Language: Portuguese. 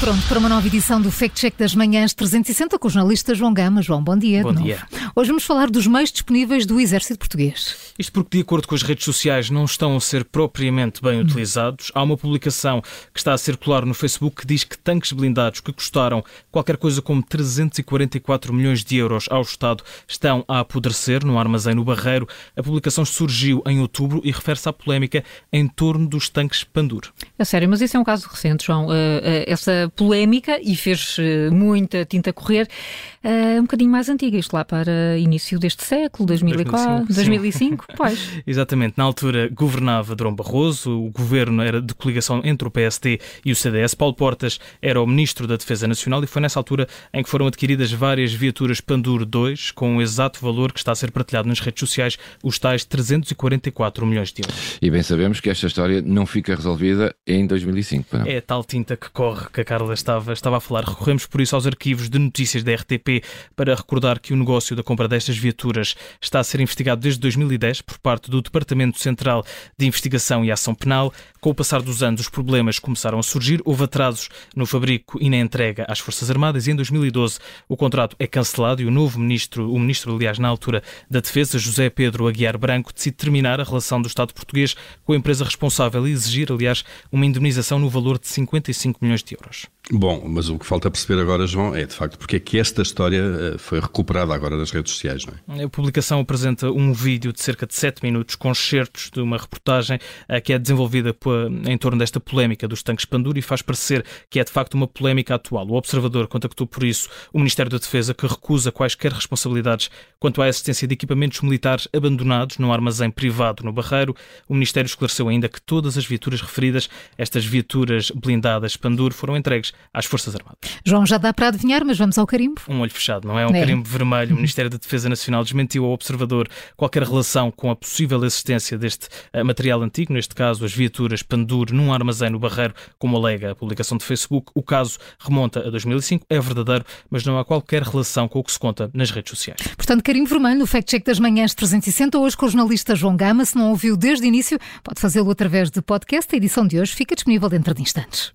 pronto para uma nova edição do Fact Check das Manhãs 360 com o jornalista João Gama. João, bom dia. Bom dia. Hoje vamos falar dos meios disponíveis do Exército Português. Isto porque, de acordo com as redes sociais, não estão a ser propriamente bem utilizados. Há uma publicação que está a circular no Facebook que diz que tanques blindados que custaram qualquer coisa como 344 milhões de euros ao Estado estão a apodrecer no armazém no Barreiro. A publicação surgiu em outubro e refere-se à polémica em torno dos tanques Pandur. É sério, mas isso é um caso recente, João. Uh, uh, essa polémica, e fez uh, muita tinta correr, um bocadinho mais antiga, isto lá para início deste século, 2004, 2005. 2005 pois. Exatamente. Na altura governava Dom Barroso, o governo era de coligação entre o PSD e o CDS. Paulo Portas era o ministro da Defesa Nacional e foi nessa altura em que foram adquiridas várias viaturas Pandur 2 com o exato valor que está a ser partilhado nas redes sociais, os tais 344 milhões de euros. E bem sabemos que esta história não fica resolvida em 2005. Não? É tal tinta que corre que a Carla estava, estava a falar. Recorremos por isso aos arquivos de notícias da RTP para recordar que o negócio da compra destas viaturas está a ser investigado desde 2010 por parte do Departamento Central de Investigação e Ação Penal. Com o passar dos anos, os problemas começaram a surgir. Houve atrasos no fabrico e na entrega às Forças Armadas e em 2012 o contrato é cancelado e o novo ministro, o ministro, aliás, na altura da Defesa, José Pedro Aguiar Branco, decide terminar a relação do Estado português com a empresa responsável e exigir, aliás, uma indemnização no valor de 55 milhões de euros. Bom, mas o que falta perceber agora, João, é de facto porque é que esta história eh, foi recuperada agora nas redes sociais, não é? A publicação apresenta um vídeo de cerca de 7 minutos com excertos de uma reportagem eh, que é desenvolvida em torno desta polémica dos tanques Pandura e faz parecer que é de facto uma polémica atual. O Observador contactou por isso o Ministério da Defesa que recusa quaisquer responsabilidades quanto à existência de equipamentos militares abandonados num armazém privado no Barreiro. O Ministério esclareceu ainda que todas as viaturas referidas, estas viaturas blindadas Pandur, foram entregues às Forças Armadas. João, já dá para adivinhar, mas vamos ao carimbo. Um olho fechado, não é? Um é. carimbo vermelho. O Ministério da Defesa Nacional desmentiu ao observador qualquer relação com a possível existência deste uh, material antigo, neste caso as viaturas Pandur num armazém no Barreiro, como alega a publicação de Facebook. O caso remonta a 2005, é verdadeiro, mas não há qualquer relação com o que se conta nas redes sociais. Portanto, carimbo vermelho no Fact Check das Manhãs 360, hoje com o jornalista João Gama. Se não ouviu desde o início, pode fazê-lo através de podcast. A edição de hoje fica disponível dentro de instantes.